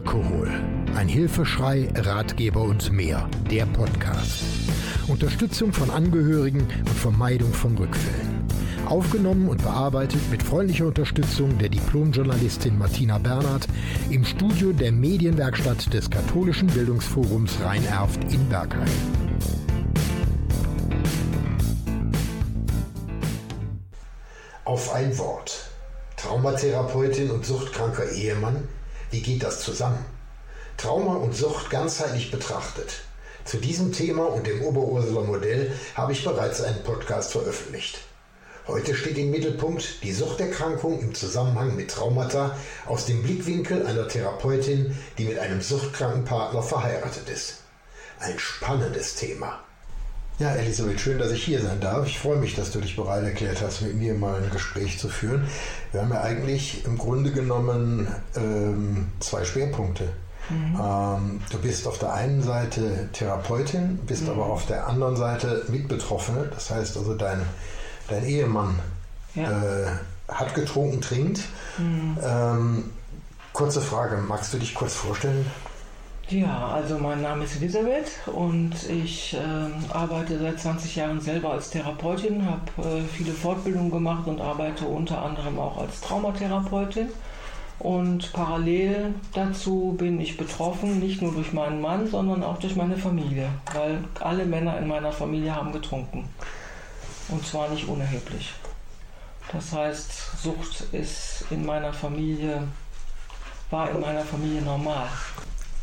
Alkohol. Ein Hilfeschrei, Ratgeber und mehr. Der Podcast. Unterstützung von Angehörigen und Vermeidung von Rückfällen. Aufgenommen und bearbeitet mit freundlicher Unterstützung der Diplomjournalistin Martina Bernhard im Studio der Medienwerkstatt des Katholischen Bildungsforums Rhein-Erft in Bergheim. Auf ein Wort. Traumatherapeutin und suchtkranker Ehemann wie geht das zusammen? Trauma und Sucht ganzheitlich betrachtet. Zu diesem Thema und dem Oberursuler Modell habe ich bereits einen Podcast veröffentlicht. Heute steht im Mittelpunkt die Suchterkrankung im Zusammenhang mit Traumata aus dem Blickwinkel einer Therapeutin, die mit einem suchtkranken Partner verheiratet ist. Ein spannendes Thema. Ja, Elisabeth, schön, dass ich hier sein darf. Ich freue mich, dass du dich bereit erklärt hast, mit mir mal ein Gespräch zu führen. Wir haben ja eigentlich im Grunde genommen ähm, zwei Schwerpunkte. Mhm. Ähm, du bist auf der einen Seite Therapeutin, bist mhm. aber auf der anderen Seite Mitbetroffene. Das heißt also, dein, dein Ehemann ja. äh, hat getrunken, trinkt. Mhm. Ähm, kurze Frage, magst du dich kurz vorstellen? Ja, also mein Name ist Elisabeth und ich äh, arbeite seit 20 Jahren selber als Therapeutin, habe äh, viele Fortbildungen gemacht und arbeite unter anderem auch als Traumatherapeutin. Und parallel dazu bin ich betroffen, nicht nur durch meinen Mann, sondern auch durch meine Familie, weil alle Männer in meiner Familie haben getrunken. Und zwar nicht unerheblich. Das heißt, Sucht ist in meiner Familie, war in meiner Familie normal.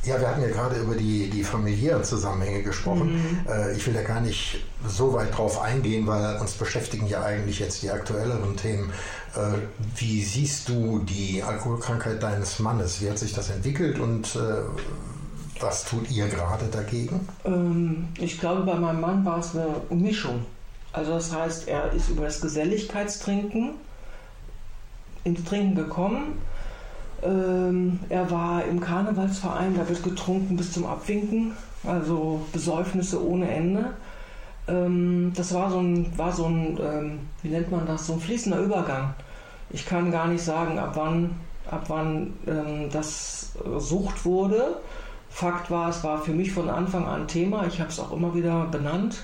Ja, wir hatten ja gerade über die, die familiären Zusammenhänge gesprochen. Mhm. Äh, ich will da gar nicht so weit drauf eingehen, weil uns beschäftigen ja eigentlich jetzt die aktuelleren Themen. Äh, wie siehst du die Alkoholkrankheit deines Mannes? Wie hat sich das entwickelt und äh, was tut ihr gerade dagegen? Ähm, ich glaube, bei meinem Mann war es eine Mischung. Also das heißt, er ist über das Geselligkeitstrinken ins Trinken gekommen ähm, er war im Karnevalsverein, da wird getrunken bis zum Abwinken, also Besäufnisse ohne Ende. Ähm, das war so ein, war so ein ähm, wie nennt man das, so ein fließender Übergang. Ich kann gar nicht sagen, ab wann, ab wann ähm, das Sucht wurde. Fakt war, es war für mich von Anfang an Thema. Ich habe es auch immer wieder benannt.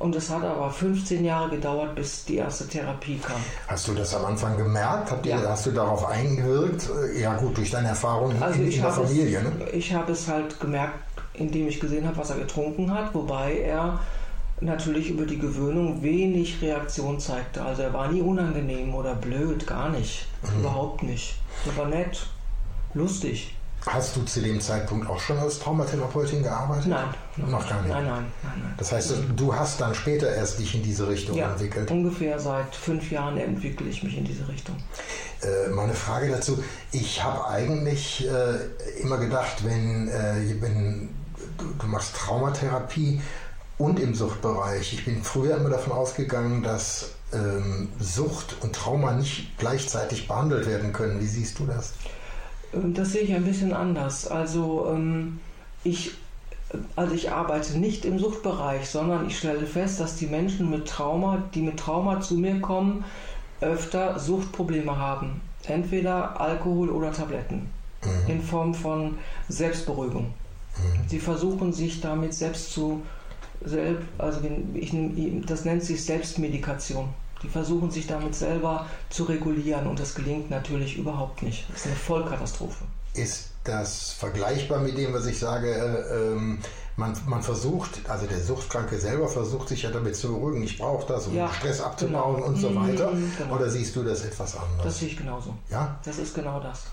Und es hat aber 15 Jahre gedauert, bis die erste Therapie kam. Hast du das am Anfang gemerkt? Habt ihr, ja. Hast du darauf eingewirkt? Ja gut, durch deine Erfahrungen also in, in der Familie. Es, ne? Ich habe es halt gemerkt, indem ich gesehen habe, was er getrunken hat, wobei er natürlich über die Gewöhnung wenig Reaktion zeigte. Also er war nie unangenehm oder blöd, gar nicht. Mhm. Überhaupt nicht. Er war nett, lustig. Hast du zu dem Zeitpunkt auch schon als Traumatherapeutin gearbeitet? Nein. Noch gar nicht? Nein, nein, nein, nein. Das heißt, du hast dann später erst dich in diese Richtung ja, entwickelt? ungefähr seit fünf Jahren entwickle ich mich in diese Richtung. Äh, meine Frage dazu, ich habe eigentlich äh, immer gedacht, wenn, äh, wenn du, du machst Traumatherapie und im Suchtbereich, ich bin früher immer davon ausgegangen, dass ähm, Sucht und Trauma nicht gleichzeitig behandelt werden können. Wie siehst du das? Ähm, das sehe ich ein bisschen anders. Also ähm, ich, also ich arbeite nicht im Suchtbereich, sondern ich stelle fest, dass die Menschen mit Trauma, die mit Trauma zu mir kommen, öfter Suchtprobleme haben. Entweder Alkohol oder Tabletten mhm. in Form von Selbstberuhigung. Mhm. Sie versuchen sich damit selbst zu, also ich, das nennt sich Selbstmedikation. Die versuchen sich damit selber zu regulieren und das gelingt natürlich überhaupt nicht. Das ist eine Vollkatastrophe. Ist das vergleichbar mit dem, was ich sage? Äh, ähm, man, man versucht, also der Suchtkranke selber versucht sich ja damit zu beruhigen, ich brauche das, um ja, Stress abzubauen genau. und so weiter. Mhm, genau. Oder siehst du das etwas anders? Das sehe ich genauso. Ja? Das ist genau das.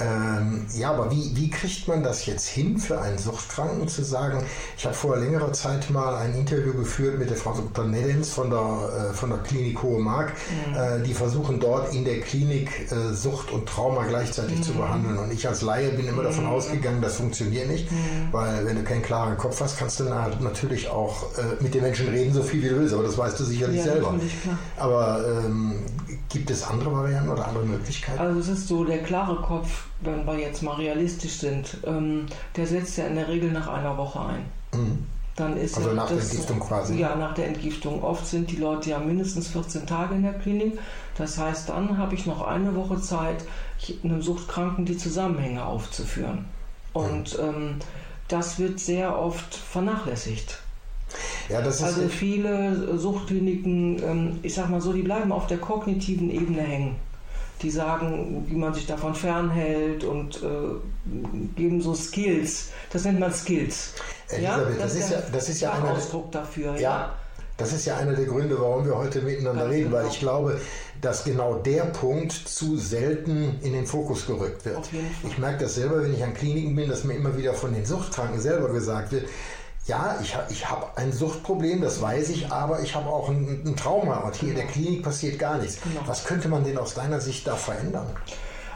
Ähm, ja, aber wie, wie kriegt man das jetzt hin für einen Suchtkranken zu sagen? Ich habe vor längerer Zeit mal ein Interview geführt mit der Frau Dr. Neddens von der, äh, von der Klinik Hohe Mark. Mhm. Äh, die versuchen dort in der Klinik äh, Sucht und Trauma gleichzeitig mhm. zu behandeln. Und ich als Laie bin immer davon mhm. ausgegangen, das funktioniert nicht, mhm. weil wenn du keinen klaren Kopf hast, kannst du natürlich auch äh, mit den Menschen reden, so viel wie du willst. Aber das weißt du sicherlich ja, selber. Aber ähm, gibt es andere Varianten oder andere Möglichkeiten? Also es ist so, der klare Kopf wenn wir jetzt mal realistisch sind, ähm, der setzt ja in der Regel nach einer Woche ein. Mhm. Dann ist also ja nach der Entgiftung quasi? Ja, nach der Entgiftung. Oft sind die Leute ja mindestens 14 Tage in der Klinik. Das heißt, dann habe ich noch eine Woche Zeit, einem Suchtkranken die Zusammenhänge aufzuführen. Und ähm, das wird sehr oft vernachlässigt. Ja, das Also viele Suchtkliniken, ähm, ich sag mal so, die bleiben auf der kognitiven Ebene hängen. Die sagen, wie man sich davon fernhält und äh, geben so Skills. Das nennt man Skills. Elisabeth, das ist ja- das ist ja einer der- Fachausdruck dafür. Ja, das ist ja einer der Gründe, warum wir heute miteinander Ganz reden, weil genau. ich glaube, dass genau der Punkt zu selten in den Fokus gerückt wird. Ich merke das selber, wenn ich an Kliniken bin, dass mir immer wieder von den Suchtkranken selber gesagt wird, ja, ich, ich habe ein Suchtproblem, das weiß ich, aber ich habe auch ein, ein Trauma und hier in der Klinik passiert gar nichts. Genau. Was könnte man denn aus deiner Sicht da verändern?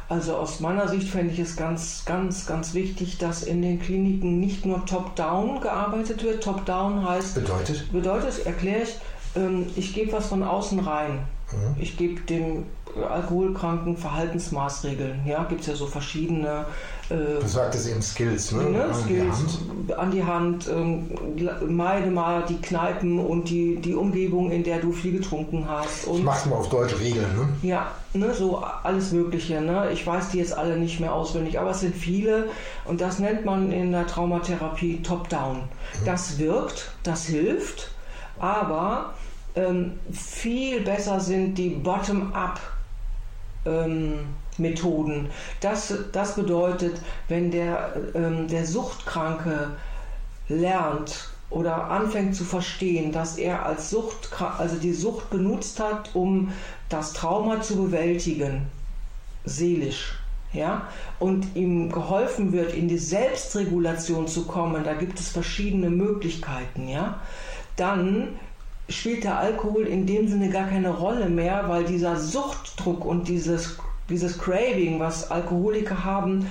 Also aus meiner Sicht fände ich es ganz, ganz, ganz wichtig, dass in den Kliniken nicht nur top-down gearbeitet wird. Top-down heißt, Bedeutet? bedeutet, erkläre ich, ähm, ich gebe was von außen rein. Mhm. Ich gebe dem Alkoholkranken Verhaltensmaßregeln. Ja, gibt es ja so verschiedene äh, Du sagtest eben Skills, ne? ne, An die Skills Hand. an die Hand. Ähm, meide mal die Kneipen und die, die Umgebung, in der du viel getrunken hast. Ich Und mach's mal auf Deutsch Regeln, ne? ja, ne, so alles Mögliche. Ne? Ich weiß die jetzt alle nicht mehr auswendig, aber es sind viele und das nennt man in der Traumatherapie Top-Down. Das wirkt, das hilft, aber ähm, viel besser sind die Bottom-up. Ähm, Methoden. Das, das bedeutet, wenn der, ähm, der Suchtkranke lernt oder anfängt zu verstehen, dass er als Sucht, also die Sucht benutzt hat, um das Trauma zu bewältigen, seelisch, ja, und ihm geholfen wird, in die Selbstregulation zu kommen, da gibt es verschiedene Möglichkeiten, ja, dann spielt der Alkohol in dem Sinne gar keine Rolle mehr, weil dieser Suchtdruck und dieses, dieses Craving, was Alkoholiker haben,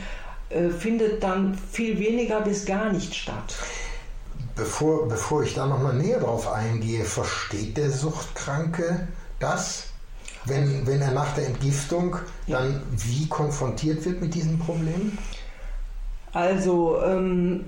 äh, findet dann viel weniger bis gar nicht statt. Bevor, bevor ich da nochmal näher drauf eingehe, versteht der Suchtkranke das? Wenn, wenn er nach der Entgiftung dann wie konfrontiert wird mit diesem Problem? Also, ähm,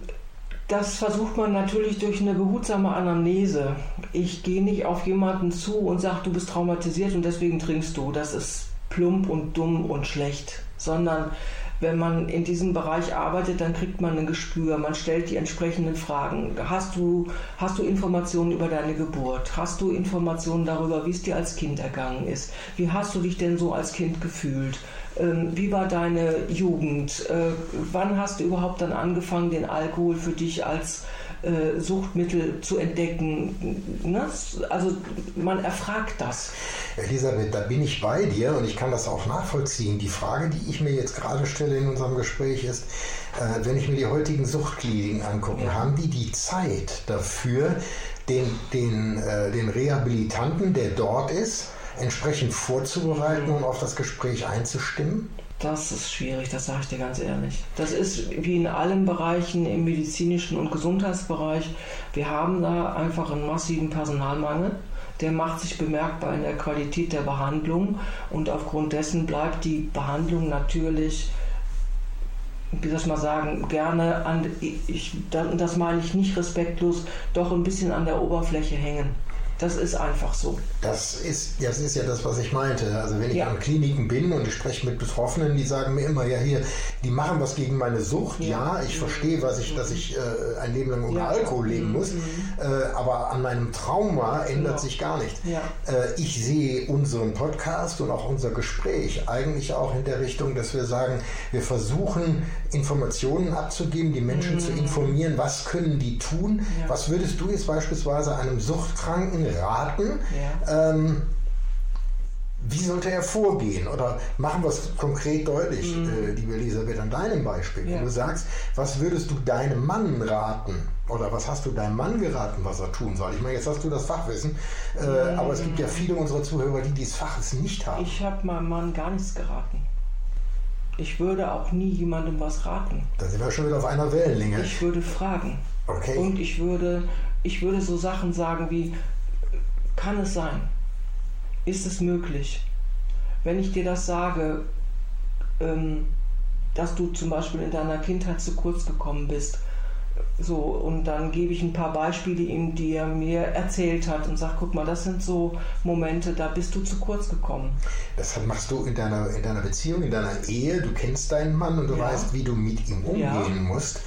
das versucht man natürlich durch eine behutsame Anamnese. Ich gehe nicht auf jemanden zu und sage, du bist traumatisiert und deswegen trinkst du. Das ist plump und dumm und schlecht. Sondern wenn man in diesem Bereich arbeitet, dann kriegt man ein Gespür, man stellt die entsprechenden Fragen. Hast du, hast du Informationen über deine Geburt? Hast du Informationen darüber, wie es dir als Kind ergangen ist? Wie hast du dich denn so als Kind gefühlt? Ähm, wie war deine Jugend? Äh, wann hast du überhaupt dann angefangen, den Alkohol für dich als äh, Suchtmittel zu entdecken? Ne? Also man erfragt das. Elisabeth, da bin ich bei dir und ich kann das auch nachvollziehen. Die Frage, die ich mir jetzt gerade stelle in unserem Gespräch ist, äh, wenn ich mir die heutigen Suchtkliniken angucke, haben die die Zeit dafür, den, den, äh, den Rehabilitanten, der dort ist, entsprechend vorzubereiten und auf das Gespräch einzustimmen? Das ist schwierig, das sage ich dir ganz ehrlich. Das ist wie in allen Bereichen im medizinischen und Gesundheitsbereich. Wir haben da einfach einen massiven Personalmangel. Der macht sich bemerkbar in der Qualität der Behandlung und aufgrund dessen bleibt die Behandlung natürlich, wie soll ich mal sagen, gerne an, ich, das meine ich nicht respektlos, doch ein bisschen an der Oberfläche hängen. Das ist einfach so. Das ist, das ist ja das, was ich meinte. Also wenn ich Ja. an Kliniken bin und ich spreche mit Betroffenen, die sagen mir immer, ja hier, die machen was gegen meine Sucht. Ja, Ja. ich verstehe, was ich, dass ich äh, ein Leben lang unter Ja. Alkohol leben muss, äh, aber an meinem Trauma ändert Genau. sich gar nichts. Äh, ich sehe unseren Podcast und auch unser Gespräch eigentlich auch in der Richtung, dass wir sagen, wir versuchen Informationen abzugeben, die Menschen zu informieren, was können die tun. Mhm. Ja. Was würdest du jetzt beispielsweise einem Suchtkranken raten? Ja. Ähm, wie sollte er vorgehen? Oder machen wir es konkret deutlich, äh, liebe Elisabeth, an deinem Beispiel. Mhm. Ja. Wenn du sagst, was würdest du deinem Mann raten? Oder was hast du deinem Mann geraten, was er tun soll? Ich meine, jetzt hast du das Fachwissen, äh, aber es gibt ja viele unserer Zuhörer, die dieses Fachwissen nicht haben. Ich habe meinem Mann gar nichts geraten. Ich würde auch nie jemandem was raten. Da sind wir schon wieder auf einer Wellenlänge. Ich würde fragen. Okay. Und ich würde, ich würde so Sachen sagen wie, kann es sein? Ist es möglich? Wenn ich dir das sage, ähm, dass du zum Beispiel in deiner Kindheit zu kurz gekommen bist, So, und dann gebe ich ein paar Beispiele ihm, die er mir erzählt hat und sage, guck mal, das sind so Momente, da bist du zu kurz gekommen. Das machst du in deiner, in deiner Beziehung, in deiner Ehe, du kennst deinen Mann und du ja. weißt, wie du mit ihm umgehen ja. musst.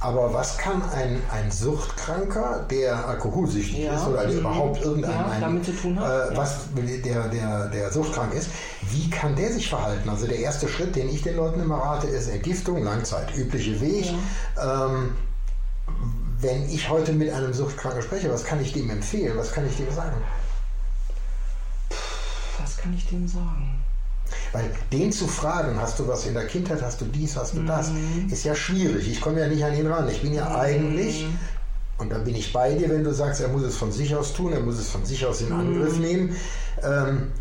Aber was kann ein, ein Suchtkranker, der alkoholsüchtig ja. ist oder der mhm. überhaupt irgendein damit zu tun hat, äh, was der, der, der suchtkrank ist, wie kann der sich verhalten? Also der erste Schritt, den ich den Leuten immer rate, ist Entgiftung, Langzeit, übliche Weg. Ähm, wenn ich heute mit einem Suchtkranken spreche, was kann ich dem empfehlen? Was kann ich dem sagen? Was kann ich dem sagen? Weil den zu fragen, hast du was in der Kindheit, hast du dies, hast du das, mhm. ist ja schwierig. Ich komme ja nicht an ihn ran. Ich bin ja mhm. eigentlich, und da bin ich bei dir, wenn du sagst, er muss es von sich aus tun, er muss es von sich aus in Angriff mhm. nehmen. Ähm,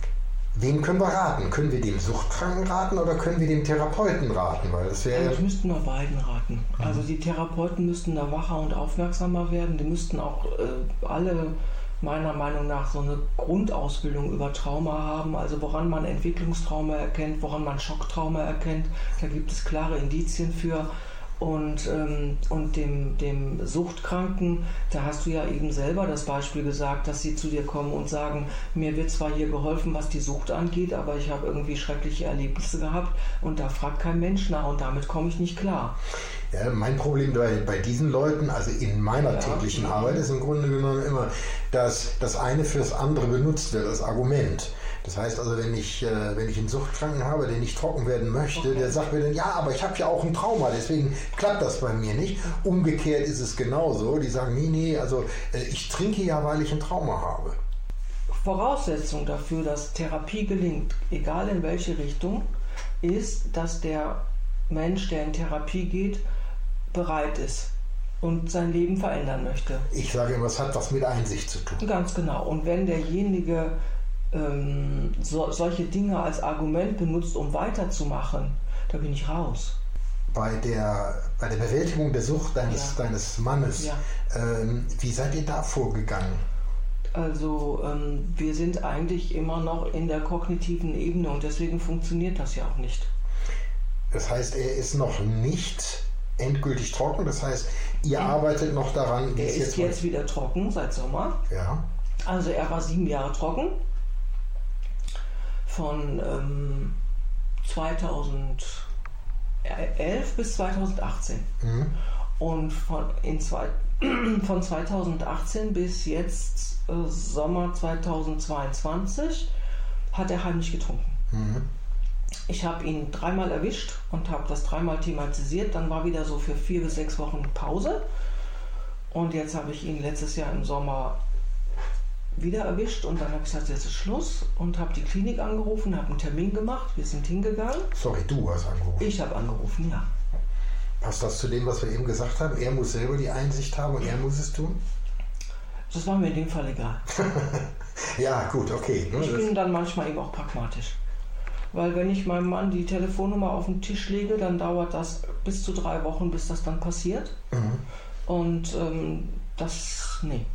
Wem können wir raten? Können wir dem Suchtkranken raten oder können wir dem Therapeuten raten? Weil das wäre. Ich müssten wir beiden raten. Mhm. Also die Therapeuten müssten da wacher und aufmerksamer werden. Die müssten auch äh, alle meiner Meinung nach so eine Grundausbildung über Trauma haben, also woran man Entwicklungstrauma erkennt, woran man Schocktrauma erkennt. Da gibt es klare Indizien für. Und, ähm, und dem, dem Suchtkranken, da hast du ja eben selber das Beispiel gesagt, dass sie zu dir kommen und sagen, mir wird zwar hier geholfen, was die Sucht angeht, aber ich habe irgendwie schreckliche Erlebnisse gehabt und da fragt kein Mensch nach und damit komme ich nicht klar. Ja, mein Problem bei, bei diesen Leuten, also in meiner ja, täglichen ja. Arbeit, ist im Grunde genommen immer, dass das eine fürs andere benutzt wird als Argument. Das heißt also, wenn ich, äh, wenn ich einen Suchtkranken habe, der nicht trocken werden möchte, okay. der sagt mir dann, ja, aber ich habe ja auch ein Trauma, deswegen klappt das bei mir nicht. Umgekehrt ist es genauso. Die sagen, nee, nee, also äh, ich trinke ja, weil ich ein Trauma habe. Voraussetzung dafür, dass Therapie gelingt, egal in welche Richtung, ist, dass der Mensch, der in Therapie geht, bereit ist und sein Leben verändern möchte. Ich sage immer, es hat was mit Einsicht zu tun. Ganz genau. Und wenn derjenige ähm, so, solche Dinge als Argument benutzt, um weiterzumachen, da bin ich raus. Bei der, bei der Bewältigung der Sucht deines, ja. deines Mannes, ja. ähm, wie seid ihr da vorgegangen? Also ähm, wir sind eigentlich immer noch in der kognitiven Ebene und deswegen funktioniert das ja auch nicht. Das heißt, er ist noch nicht endgültig trocken. Das heißt, ihr arbeitet noch daran. Er ist jetzt, jetzt wieder trocken seit Sommer. Ja. Also er war sieben Jahre trocken. Von ähm, 2011 bis 2018. Mhm. Und von, in zwei, von 2018 bis jetzt äh, Sommer 2022 hat er heimlich getrunken. Mhm. Ich habe ihn dreimal erwischt und habe das dreimal thematisiert. Dann war wieder so für vier bis sechs Wochen Pause. Und jetzt habe ich ihn letztes Jahr im Sommer wieder erwischt und dann habe ich gesagt, jetzt ist Schluss und habe die Klinik angerufen, habe einen Termin gemacht, wir sind hingegangen. Sorry, du hast angerufen. Ich habe angerufen, ja. Passt das zu dem, was wir eben gesagt haben? Er muss selber die Einsicht haben und er muss es tun? Das war mir in dem Fall egal. ja, gut, okay. Ne, ich bin dann manchmal eben auch pragmatisch. Weil wenn ich meinem Mann die Telefonnummer auf den Tisch lege, dann dauert das bis zu drei Wochen, bis das dann passiert. Mhm. Und ähm, das, nee.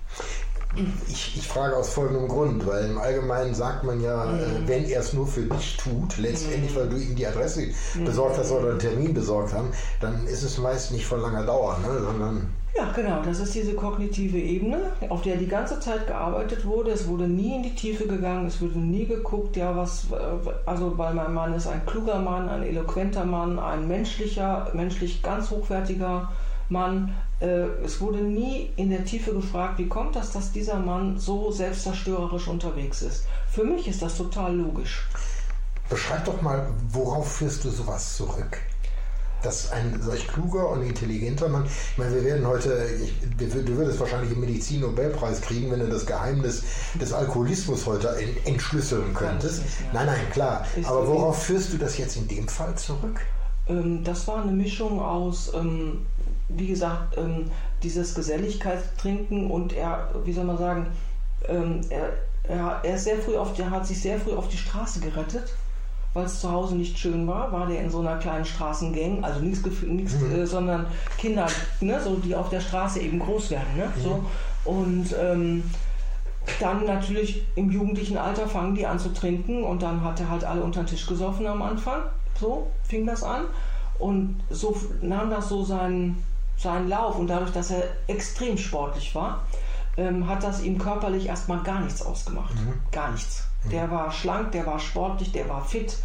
Ich, ich, frage aus folgendem Grund, weil im Allgemeinen sagt man ja, mhm. äh, wenn er es nur für dich tut, letztendlich, mhm. weil du ihm die Adresse mhm. besorgt hast oder einen Termin besorgt hast, dann ist es meist nicht von langer Dauer, ne, sondern ja, genau, das ist diese kognitive Ebene, auf der die ganze Zeit gearbeitet wurde. Es wurde nie in die Tiefe gegangen, es wurde nie geguckt, ja, was, äh, also weil mein Mann ist ein kluger Mann, ein eloquenter Mann, ein menschlicher, menschlich ganz hochwertiger Mann. Äh, es wurde nie in der Tiefe gefragt, wie kommt das, dass dieser Mann so selbstzerstörerisch unterwegs ist. Für mich ist das total logisch. Beschreib doch mal, worauf führst du sowas zurück? dass ein solch kluger und intelligenter Mann, ich meine, wir werden heute, ich, du würdest wahrscheinlich einen Medizin-Nobelpreis kriegen, wenn du das Geheimnis des Alkoholismus heute entschlüsseln könntest. Nein, nein, klar. Aber worauf führst du das jetzt in dem Fall zurück? Ähm, das war eine Mischung aus, ähm, wie gesagt, ähm, dieses Geselligkeitstrinken und er, wie soll man sagen, er, er, er, ist sehr früh auf, er hat sich sehr früh auf die Straße gerettet weil es zu Hause nicht schön war, war der in so einer kleinen Straßengang, also nichts, nichts mhm. äh, sondern Kinder, ne, so, die auf der Straße eben groß werden. Ne, mhm. so. Und ähm, dann natürlich im jugendlichen Alter fangen die an zu trinken und dann hat er halt alle unter den Tisch gesoffen am Anfang. So fing das an. Und so nahm das so seinen, sein Lauf und dadurch, dass er extrem sportlich war, ähm, hat das ihm körperlich erstmal gar nichts ausgemacht. Mhm. Gar nichts. Mhm. Der war schlank, der war sportlich, der war fit.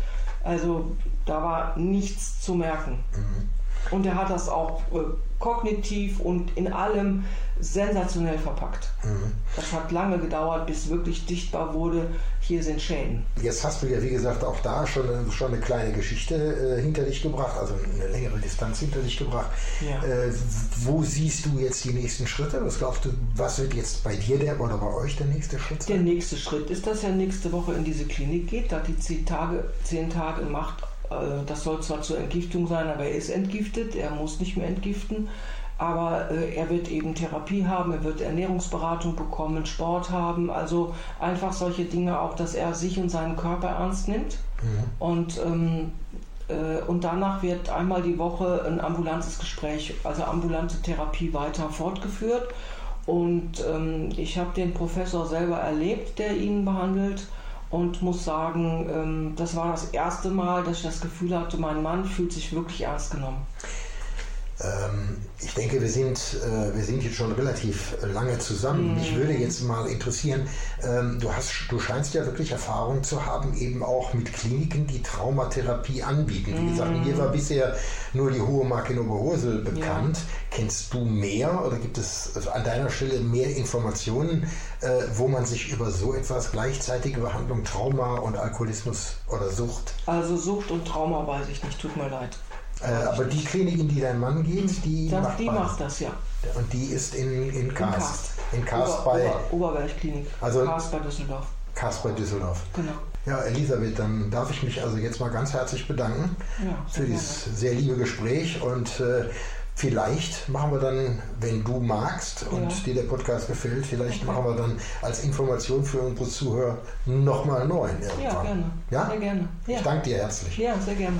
Also da war nichts zu merken. Mhm. Und er hat das auch äh, kognitiv und in allem sensationell verpackt. Mhm. Das hat lange gedauert, bis wirklich dichtbar wurde, hier sind Schäden. Jetzt hast du ja, wie gesagt, auch da schon, schon eine kleine Geschichte äh, hinter dich gebracht, also eine längere Distanz hinter dich gebracht. Ja. Äh, wo siehst du jetzt die nächsten Schritte? Was glaubst du, was wird jetzt bei dir der oder bei euch der nächste Schritt sein? Der nächste Schritt ist, dass er nächste Woche in diese Klinik geht, da die zehn Tage, zehn Tage macht. Äh, das soll zwar zur Entgiftung sein, aber er ist entgiftet, er muss nicht mehr entgiften aber äh, er wird eben Therapie haben, er wird Ernährungsberatung bekommen, Sport haben, also einfach solche Dinge auch, dass er sich und seinen Körper ernst nimmt. Mhm. Und, ähm, äh, und danach wird einmal die Woche ein ambulantes Gespräch, also ambulante Therapie weiter fortgeführt. Und ähm, ich habe den Professor selber erlebt, der ihn behandelt und muss sagen, ähm, das war das erste Mal, dass ich das Gefühl hatte, mein Mann fühlt sich wirklich ernst genommen. Ähm, ich denke, wir sind, äh, wir sind jetzt schon relativ lange zusammen. Mhm. Mich würde jetzt mal interessieren, ähm, du, hast, du scheinst ja wirklich Erfahrung zu haben, eben auch mit Kliniken, die Traumatherapie anbieten. Wie gesagt, mir war bisher nur die Hohe Mark in Oberhosel bekannt. Ja. Kennst du mehr oder gibt es an deiner Stelle mehr Informationen, äh, wo man sich über so etwas, gleichzeitige Behandlung, Trauma und Alkoholismus oder Sucht? Also Sucht und Trauma weiß ich nicht, tut mir leid. Äh, aber die Klinik, in die dein Mann geht, die, das, macht, die macht das, ja. Und die ist in, in Karst. In Karst, bei. Ober, Oberbergklinik. Also Karst bei Düsseldorf. Karst bei Düsseldorf. Genau. Ja, Elisabeth, dann darf ich mich also jetzt mal ganz herzlich bedanken ja, für dieses sehr liebe Gespräch und äh, vielleicht machen wir dann, wenn du magst und ja. dir der Podcast gefällt, vielleicht okay. machen wir dann als Information für unsere Zuhörer nochmal einen neuen irgendwann. Ja, gerne. Ja? Sehr gerne. Ja. Ich danke dir herzlich. Ja, sehr gerne.